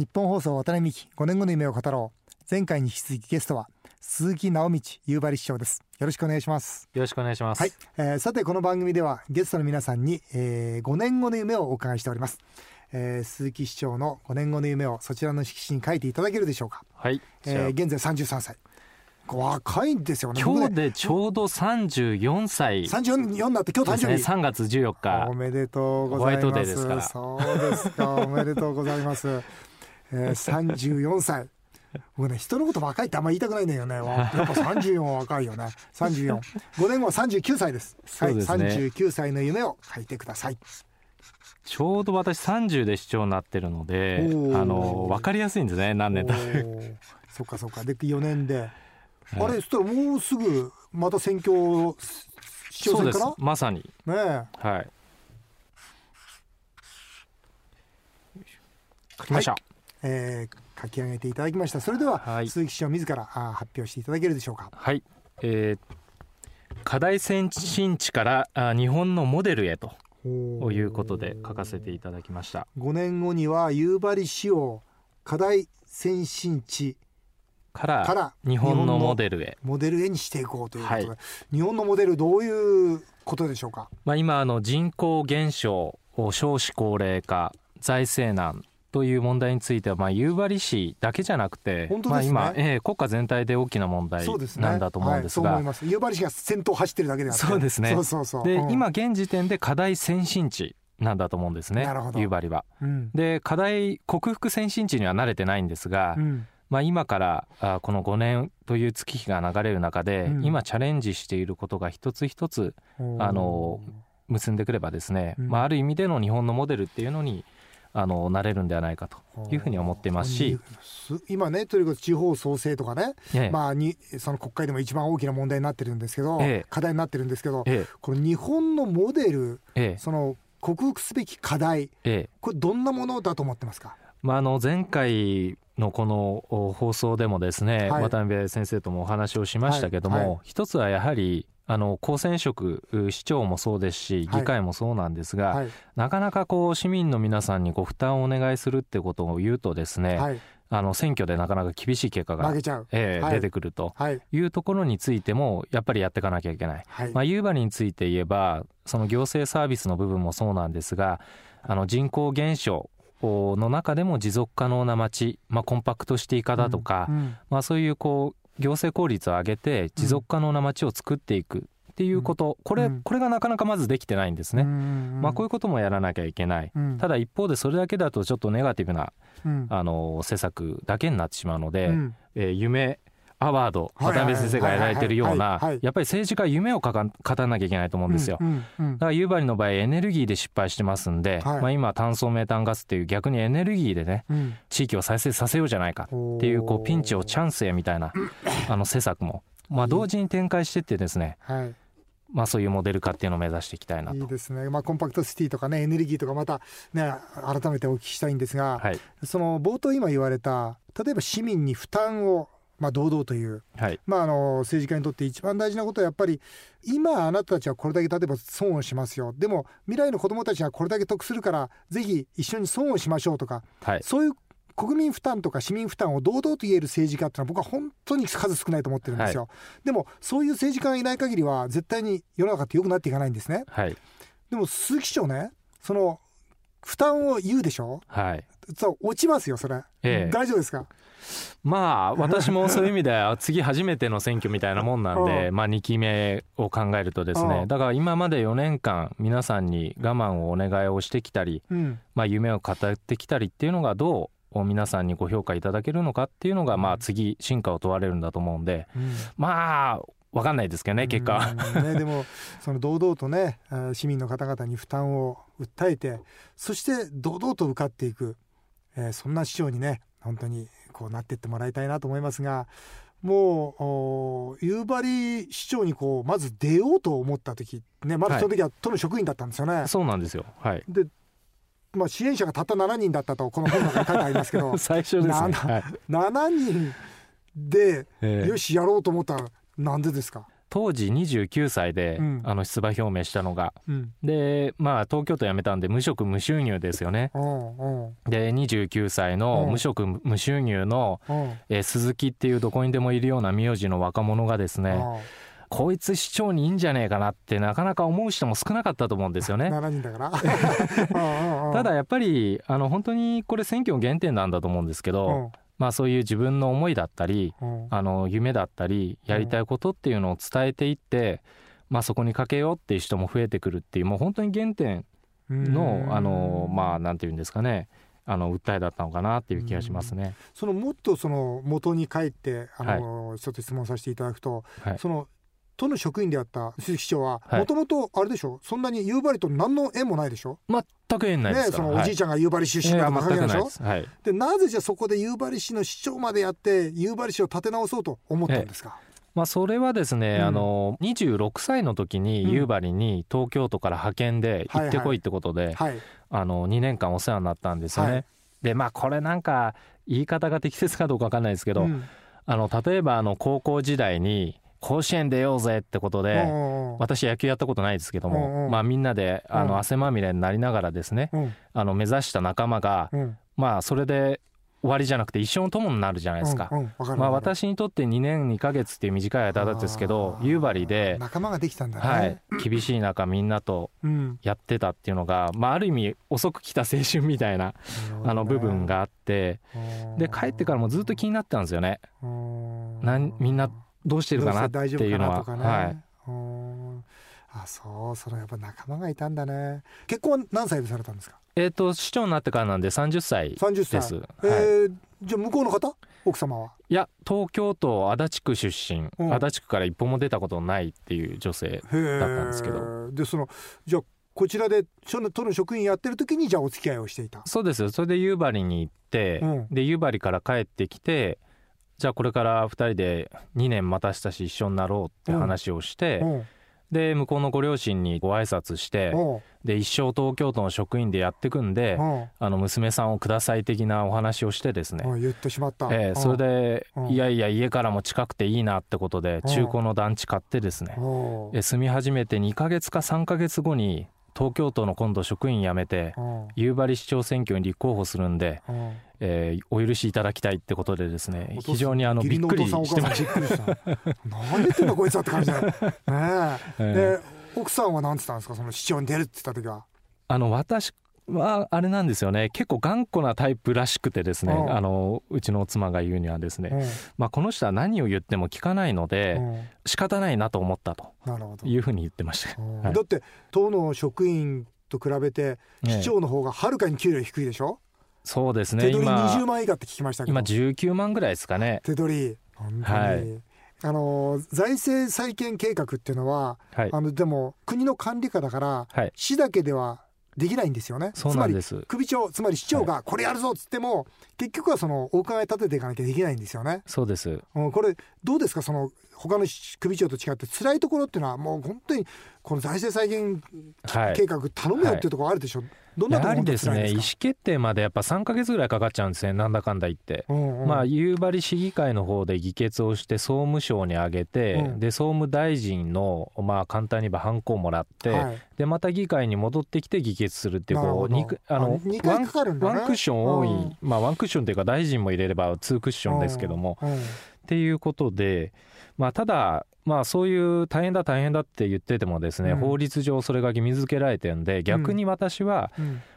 日本放送渡辺美希5年後の夢を語ろう。前回に引き続きゲストは鈴木直道夕張市長です。よろしくお願いします。よろしくお願いします。はい、えー、さてこの番組ではゲストの皆さんに、えー、5年後の夢をお伺いしております、えー、鈴木市長の5年後の夢をそちらの色紙に書いていただけるでしょうか。はい、えー、現在33歳。若いんですよね。今日でちょうど34歳。34になって今日誕生日、ね、3月14日。おめでとうございます。そうですか。おめでとうございます えー、34歳。僕ね人のこと若いってあんま言いたくないんだよね。やっぱ34は若いよね。345年後は39歳です。そうですね、はい、39歳の夢を書いてください。ちょうど私30で市長になってるのであの分かりやすいんですね何年だそっかそっか。で4年で、はい、あれそしたらもうすぐまた選挙市長選から？まさに。ねはい。書きました、はいえー、書き上げていただきました。それでは、はい、鈴木市長自らあ発表していただけるでしょうか。はい、えー、課題先進地からあ日本のモデルへということで書かせていただきました。5年後には夕張市を課題先進地から日本のモデルへ。モデルへにしていこうということで、はい、日本のモデルどういうことでしょうか、まあ、今あの人口減少少子高齢化財政難という問題については、まあ、夕張市だけじゃなくて、ね、まあ、今、えー、国家全体で大きな問題なんだと思うんですが、ねはい、夕張市が先頭走ってるだけでそうですね。で、うん、今現時点で課題先進地なんだと思うんですね夕張は。うん、で課題克服先進地には慣れてないんですが、うん、まあ、今からあこの5年という月日が流れる中で、今チャレンジしていることが一つ一つあの結んでくればですね、まあ、ある意味での日本のモデルっていうのにあのなれるんではないかというふうに思っていますし。今ねとにかく地方創生とかね、ええ、まあにその国会でも一番大きな問題になってるんですけど、え、課題になってるんですけど、この日本のモデル、その克服すべき課題、これどんなものだと思ってますか、まあ、あの前回のこの放送でもですね、はい、渡辺先生ともお話をしましたけども、はい。はい、一つはやはりあの公選職市長もそうですし議会もそうなんですが、はい、なかなかこう市民の皆さんにこう負担をお願いするってことを言うとですね、はい、あの選挙でなかなか厳しい結果が、えー、はい、出てくると。い。うところについてもやっぱりやっていかなきゃいけない、まあ、夕張について言えばその行政サービスの部分もそうなんですがあの人口減少の中でも持続可能な街、まあ、コンパクトシティ化だとか、うん。うん、まあ、そういうこう行政効率を上げて持続可能な街を作っていくっていうこと、これこれがなかなかまずできてないんですね、まあ、こういうこともやらなきゃいけない、ただ一方でそれだけだとちょっとネガティブな、あの施策だけになってしまうので、えー、夢アワード渡辺先生がやられてるようなやっぱり政治家は夢を語らなきゃいけないと思うんですよ、だから夕張の場合エネルギーで失敗してますんで、まあ、今炭素メタンガスっていう逆にエネルギーでね、地域を再生させようじゃないかっていうこうピンチをチャンスへみたいなあの施策も、まあ、同時に展開してってですね、まあ、そういうモデル化っていうのを目指していきたいなと。いいですね、まあ、コンパクトシティとかねエネルギーとかまたね改めてお聞きしたいんですが、はい、その冒頭今言われた例えば市民に負担をまあ、堂々という、はい、まあ、あの政治家にとって一番大事なことはやっぱり今あなたたちはこれだけ例えば損をしますよ。でも未来の子どもたちがこれだけ得するからぜひ一緒に損をしましょうとか、はい、そういう国民負担とか市民負担を堂々と言える政治家っていうのは僕は本当に数少ないと思ってるんですよ、はい、でもそういう政治家がいない限りは絶対に世の中って良くなっていかないんですね、はい、でも鈴木市長ねその負担を言うでしょ、はい、そう落ちますよそれ、ええ、大丈夫ですか？まあ私もそういう意味では次初めての選挙みたいなもんなんで まあ2期目を考えるとですね。だから今まで4年間皆さんに我慢をお願いをしてきたりまあ夢を語ってきたりっていうのがどう皆さんにご評価いただけるのかっていうのがまあ次進化を問われるんだと思うんで。まあ分かんないですけどね結果。ね、でもその堂々とね市民の方々に負担を訴えてそして堂々と受かっていく、えー、そんな市長にね本当にこうなっていってもらいたいなと思いますがもう夕張市長にこうまず出ようと思った時ねまだその時は都の職員だったんですよね。はい、そうなんですよ、はい、でまあ、支援者がたった7人だったとこの本の中に書いてありますけど。最初ですね、7, 7人で、よしやろうと思ったらなんでですか？当時29歳で、うん、あの出馬表明したのが、うん、でまあ東京都辞めたんで無職無収入ですよね、で29歳の無職無収入の、えー、鈴木っていうどこにでもいるような名字の若者がですねこいつ市長にいいんじゃねえかなってなかなか思う人も少なかったと思うんですよね。ただやっぱりあの本当にこれ選挙の原点なんだと思うんですけど、まあ、そういう自分の思いだったり、うん、あの夢だったりやりたいことっていうのを伝えていって、まあ、そこにかけようっていう人も増えてくるっていうもう本当に原点のあのまあなんていうんですかねあの訴えだったのかなっていう気がしますね。そのもっとその元に帰ってあの、はい、ちょっと質問させていただくと、はい、その都の職員であった鈴木市長はもともとあれでしょ？そんなに夕張と何の縁もないでしょ？全く縁ないねそのおじいちゃんが夕張出身だとかでしょ、はい、でなぜじゃそこで夕張市の市長までやって夕張市を立て直そうと思ったんですか、まあ、それはですね、うん、あの26歳の時に夕張に東京都から派遣で行ってこいってことで、あの2年間お世話になったんですよね。はい、でまあこれなんか言い方が適切かどうか分かんないですけど、うん、あの例えばあの高校時代に甲子園出ようぜってことで、私野球やったことないですけども、まあみんなであの汗まみれになりながらですね、あの目指した仲間が、まあそれで終わりじゃなくて一生の友になるじゃないですか。まあ私にとって2年2か月っていう短い間だったんですけど、夕張で仲間ができたんだはい、厳しい中みんなとやってたっていうのが、まあある意味遅く来た青春みたいなあの部分があって、で帰ってからもずっと気になってたんですよね。なんみんなどうしてるかなっていうのは。ね、はい。あそうそのやっぱ仲間がいたんだね。結婚何歳でされたんですか？えっ、と市長になってからなんで30歳です。30歳、えー、じゃあ向こうの方？奥様は？いや東京都足立区出身、うん、足立区から一歩も出たことないっていう女性だったんですけど。でそのじゃあこちらで都の職員やってる時にじゃあお付き合いをしていた？そうです。それで夕張に行って、うん、で夕張から帰ってきてじゃあこれから2人で2年待たしたし一緒になろうって話をして、で向こうのご両親にご挨拶してで一生東京都の職員でやってくんであの娘さんをください的なお話をしてですね。言ってしまった、えー、それでいやいや家からも近くていいなってことで中古の団地買ってですね。住み始めて2か月か3か月後に東京都の今度職員辞めて夕張市長選挙に立候補するんで、えー、お許しいただきたいってことでですね非常にあのびっくりしてました。何言ってんだこいつはって感じだよ、ねえ。ー、奥さんは何て言ったんですか？その市長に出るって言った時は。あの私はあれなんですよね。結構頑固なタイプらしくてですね、あのうちの妻が言うにはですね、まあ、この人は何を言っても聞かないので、うん、仕方ないなと思ったというふうに言ってました、はい、だって党の職員と比べて市長の方がはるかに給料低いでしょ、そうですね。手取り20万以下って聞きましたけど。今19万ぐらいですかね。手取り。本当に、はい。あの財政再建計画っていうのは、はい、あのでも国の管理下だから、はい、市だけではできないんですよね。つまり首長つまり市長がこれやるぞっつっても、はい、結局はそのお伺い立てていかなきゃできないんですよね。そうです。うん、これどうですか？その他の首長と違って辛いところっていうのはもう本当にこの財政再建計画頼むよっていうところあるでしょ。はい。どんなやはりですね意思決定までやっぱ3か月ぐらいかかっちゃうんですね。なんだかんだ言って、うんうん、まあ夕張市議会の方で議決をして総務省に上げて、うん、で総務大臣のまあ簡単に言えばハンコをもらって、はい、でまた議会に戻ってきて議決するっていうこうあのワンクッション多い、うん、まあワンクッションというか大臣も入れればツークッションですけども、うん、っていうことでまあただまあそういう大変だ大変だって言っててもですね、法律上それが義務付けられてるんで逆に私は、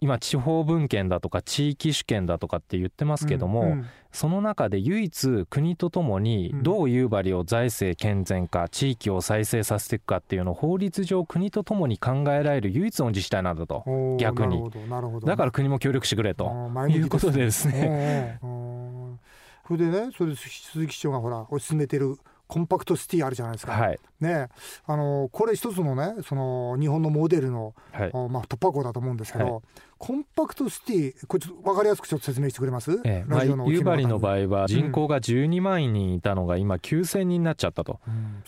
今地方分権だとか地域主権だとかって言ってますけども、うん。うん、その中で唯一国とともにどう夕張を財政健全化地域を再生させていくかっていうのを法律上国とともに考えられる唯一の自治体なんだと。逆に。だから国も協力してくれということでですね。それでねそれで鈴木市長がほら推し進めてるコンパクトシティあるじゃないですか、はい、ねあのこれ一つのねその日本のモデルの、はい、まあ、突破口だと思うんですけど、はい、コンパクトシティこれちょっと分かりやすくちょっと説明してくれます、ええ、まあ、夕張の場合は人口が12万人いたのが今9000人になっちゃったと。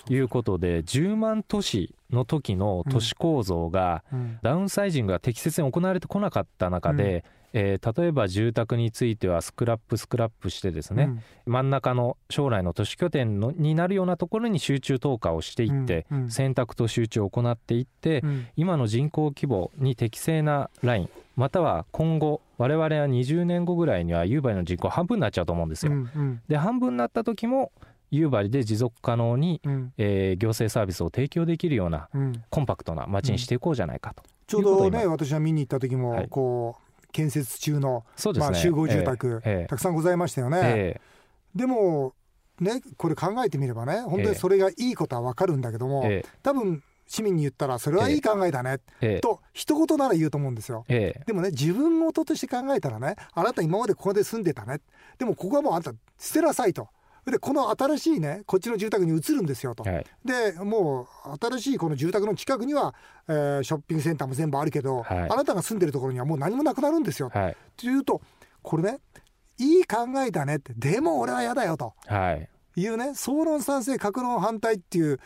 いうことで、10万都市の時の都市構造がダウンサイジングが適切に行われてこなかった中で、えー、例えば住宅についてはスクラップスクラップしてですね、うん、真ん中の将来の都市拠点のになるようなところに集中投下をしていって、うんうん、選択と集中を行っていって、うん、今の人口規模に適正なラインまたは今後我々は20年後ぐらいには夕張の人口半分になっちゃうと思うんですよ。うんうん、で半分になった時も夕張で持続可能に、うん、えー、行政サービスを提供できるような、うん、コンパクトな街にしていこうじゃないかと、ちょうどね私は見に行った時も、はい、こう建設中の、ね、まあ、集合住宅、えー、たくさんございましたよね。えー、でもねこれ考えてみればね本当にそれがいいことは分かるんだけども、えー、多分市民に言ったらそれはいい考えだね、えー、と一言なら言うと思うんですよ、えー、でもね自分事として考えたらねあなた今までここで住んでたね。でもここはもうあんた捨てなさいとでこの新しいねこっちの住宅に移るんですよと、はい、でもう新しいこの住宅の近くには、えー、ショッピングセンターも全部あるけど、はい、あなたが住んでるところにはもう何もなくなるんですよ、はい、というとこれねいい考えだねってでも俺は嫌だよと、はい、いうね総論賛成格論反対っていう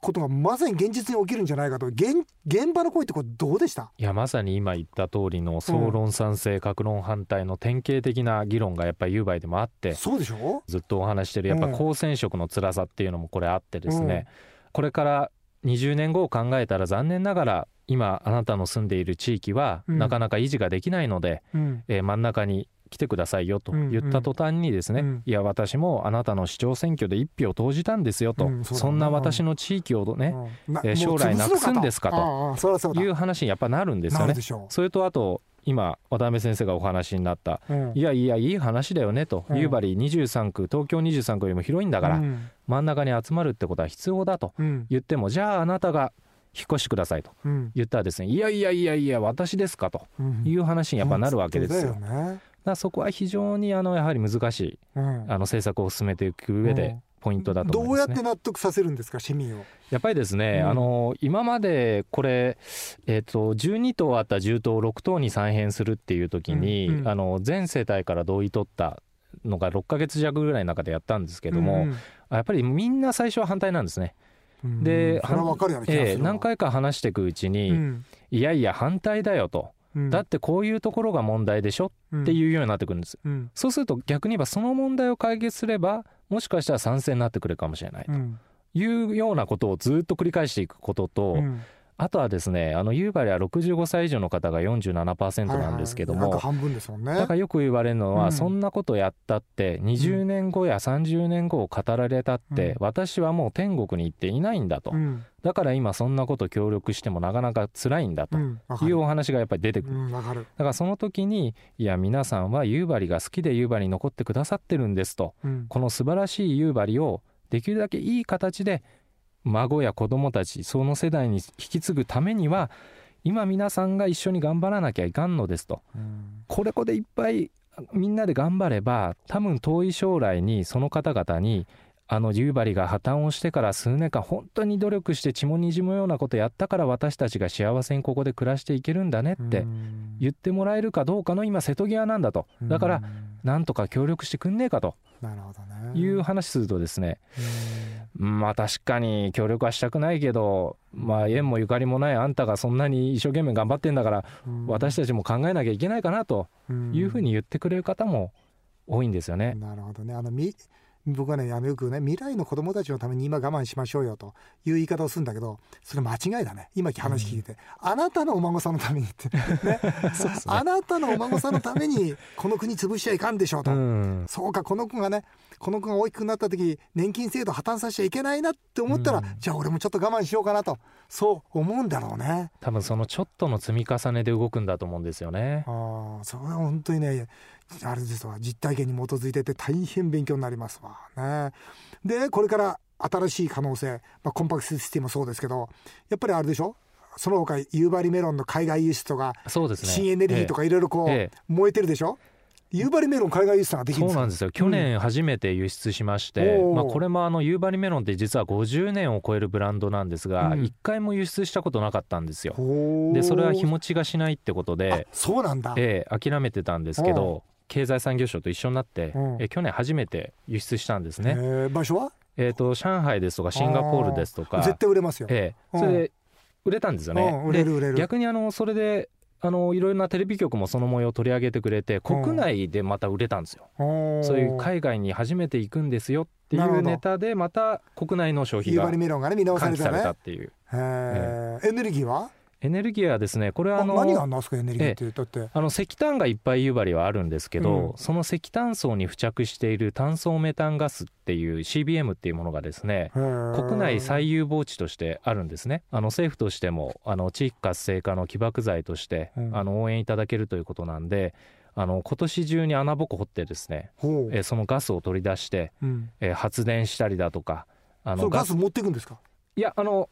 ことがまさに現実に起きるんじゃないかと。現現場の声ってこれどうでした？いやまさに今言った通りの総論賛成格論反対の典型的な議論がやっぱり夕張でもあって、そうでしょ？ずっとお話してるやっぱ公選色の辛さっていうのもこれあってですね、これから20年後を考えたら残念ながら今あなたの住んでいる地域はなかなか維持ができないので、うん、えー、真ん中に来てくださいよと言った途端にですね、うん。うん、いや私もあなたの市長選挙で一票投じたんですよと、うん、そそんな私の地域をね、うん、将来なくすんですかと。いう話にやっぱなるんですよね。それとあと今渡辺先生がお話になった、うん、いやいやいい話だよねと、夕張23区東京23区よりも広いんだから、うん、真ん中に集まるってことは必要だと言っても、じゃああなたが引っ越しくださいと言ったらですね、いやいやいやいや私ですかという話にやっぱなるわけですよ。ね、だそこは非常にあのやはり難しい、うん、あの政策を進めていく上で、ポイントだと、ね、どうやって納得させるんですか、市民を？やっぱりですね、うん、あの今までこれ、えーと、12棟あった10棟を6棟に再編するっていう時に、うんうん、あの全世帯から同意取ったのが6か月弱ぐらいの中でやったんですけども、うんうん、やっぱりみんな最初は反対なんですね。で、えー、何回か話していくうちに、いやいや反対だよと。だってこういうところが問題でしょ？っていうようになってくるんです、うん、そうすると逆に言えばその問題を解決すればもしかしたら賛成になってくるかもしれないというようなことをずっと繰り返していくことと、うんあとはですね、あの夕張は65歳以上の方が47%なんですけども、半分ですもんね。だからよく言われるのは、うん、そんなことやったって、20年後や30年後を語られたって、うん、私はもう天国に行っていないんだと。うん、だから今そんなこと協力してもなかなか辛いんだと。いうお話がやっぱり出てくる。だからその時に、いや皆さんは夕張が好きで夕張に残ってくださってるんですと、この素晴らしい夕張をできるだけいい形で孫や子供たちその世代に引き継ぐためには今皆さんが一緒に頑張らなきゃいかんのですと、うん、これこでいっぱいみんなで頑張れば多分遠い将来にその方々にあの夕張が破綻をしてから数年間本当に努力して血もにじむようなことやったから私たちが幸せにここで暮らしていけるんだねって言ってもらえるかどうかの今瀬戸際なんだと。だからなんとか協力してくんねえかと。いう話するとですねまあ確かに協力はしたくないけどまあ縁もゆかりもないあんたがそんなに一生懸命頑張ってんだから私たちも考えなきゃいけないかなというふうに言ってくれる方も多いんですよね。なるほどねあのみ僕はねよくね未来の子供たちのために今我慢しましょうよという言い方をするんだけどそれ間違いだね。今話聞いて、うん、あなたのお孫さんのためにって。ね。ね、あなたのお孫さんのためにこの国潰しちゃいかんでしょうと、うん、そうかこの子がねこの子が大きくなった時年金制度破綻させちゃいけないなって思ったら、うん、じゃあ俺もちょっと我慢しようかなと。そう思うんだろうね。多分そのちょっとの積み重ねで動くんだと思うんですよね。ああそれは本当にねあれですわ実体験に基づいてて大変勉強になりますわ。ね。でこれから新しい可能性、まあ、コンパクトシステムもそうですけどやっぱりあれでしょ？その他夕張メロンの海外輸出とか、そうですね、新エネルギーとかいろいろこう、燃えてるでしょ、夕張メロン海外輸出ができるそうなんですよ。去年初めて輸出しまして、うん、まあ、これもあの夕張メロンって実は50年を超えるブランドなんですが、うん、1回も輸出したことなかったんですよ。でそれは日持ちがしないってことでそうなんだ、ええ、諦めてたんですけど経済産業省と一緒になって、え去年初めて輸出したんですね、え場所は？えーと、上海ですとかシンガポールですとか。絶対売れますよ、ええ、それで売れたんですよね、売れる売れる。逆にあのそれであのいろいろなテレビ局もその模様を取り上げてくれて国内でまた売れたんですよ、そういう海外に初めて行くんですよっていうネタでまた国内の消費が喚起されたっていう、エネルギーは？エネルギーはですね。これはあの何があんですかエネルギーってだって。あの石炭がいっぱい夕張はあるんですけど、うん、その石炭層に付着している炭素メタンガスっていう CBM っていうものがですね国内最有望地としてあるんですね。あの政府としてもあの地域活性化の起爆剤として、うん、あの応援いただけるということなんであの今年中に穴ぼこ掘ってですね、えそのガスを取り出して、うん、え発電したりだとかあのガス持っていくんですか？いやあの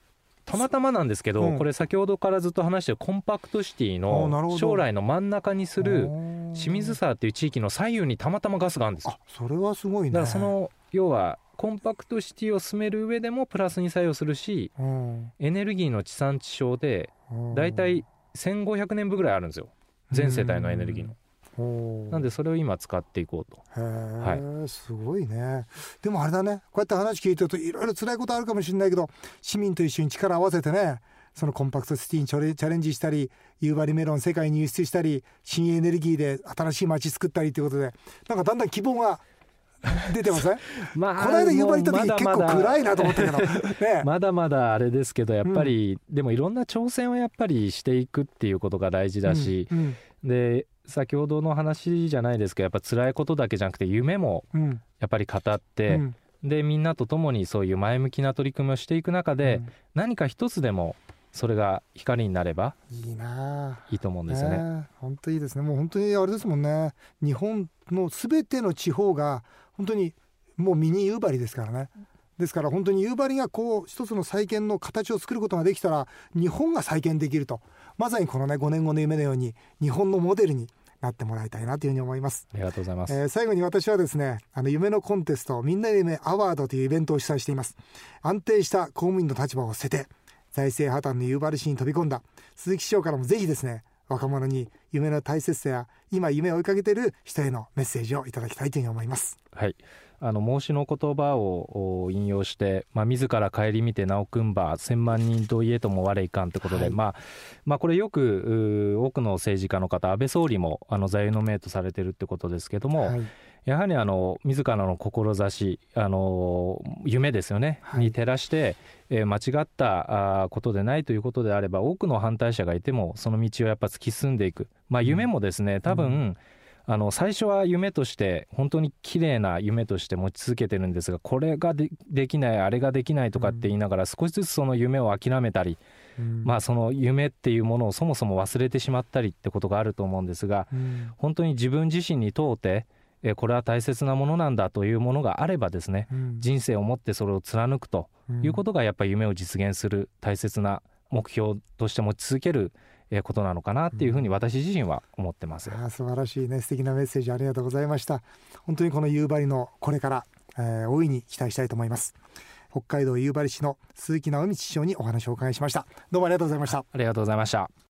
たまたまなんですけど、うん、これ先ほどからずっと話してるコンパクトシティの将来の真ん中にする清水沢っていう地域の左右にたまたまガスがあるんですそれはすごいね。だからその要はコンパクトシティを進める上でもプラスに作用するし、うん、エネルギーの地産地消で大体1500年分ぐらいあるんですよ。全世帯のエネルギーの。なんでそれを今使っていこうと。はい、すごいね。でもあれだね。こうやって話聞いてるといろいろ辛いことあるかもしれないけど市民と一緒に力を合わせてねそのコンパクトシティにチャレンジしたり夕張メロン世界に輸出したり新エネルギーで新しい街作ったりということでなんかだんだん希望が 出てません、まあ、この間夕張行った時結構暗いなと思ったけど、ね、まだまだあれですけどやっぱり、うん、でもいろんな挑戦をやっぱりしていくっていうことが大事だし、うんうん、で先ほどの話じゃないですけどやっぱ辛いことだけじゃなくて夢もやっぱり語って、うん、でみんなと共にそういう前向きな取り組みをしていく中で、うん、何か一つでもそれが光になればいいないいと思うんですよね。本当いいですね。もう本当にあれですもんね。日本のすべての地方が本当にもうミニ夕張ですからね。ですから本当に夕張がこう一つの再建の形を作ることができたら日本が再建できると。まさにこのね5年後の夢のように日本のモデルになってもらいたいなというふうに思います。ありがとうございます、えー、最後に私はですねあの夢のコンテストみんなで夢アワードというイベントを主催しています。安定した公務員の立場を捨てて財政破綻の夕張市に飛び込んだ。鈴木市長からもぜひですね若者に夢の大切さや今夢を追いかけている人へのメッセージをいただきたいというふうに思います。はい。あの孟子の言葉を引用して、まあ、自ら顧みて名を組んば千万人といえとも我いかんということで、はい、まあまあ、これよく多くの政治家の方安倍総理もあの座右の銘とされてるってことですけども、はい、やはりあの自らの志あの夢ですよね、はい、に照らして、えー、間違ったことでないということであれば多くの反対者がいてもその道をやっぱ突き進んでいく、まあ、夢もですね多分、うんあの最初は夢として本当に綺麗な夢として持ち続けてるんですがこれがでできないあれができないとかって言いながら少しずつその夢を諦めたり、うん、まあその夢っていうものをそもそも忘れてしまったりってことがあると思うんですが、うん、本当に自分自身に問うてえこれは大切なものなんだというものがあればですね、うん、人生をもってそれを貫くということがやっぱり夢を実現する大切な目標として持ち続けることなのかなっていうふうに私自身は思ってます、うん、あ素晴らしいね素敵なメッセージありがとうございました。本当にこの夕張のこれから、えー、大いに期待したいと思います。北海道夕張市の鈴木直道市長にお話をお伺いしました。どうもありがとうございました。ありがとうございました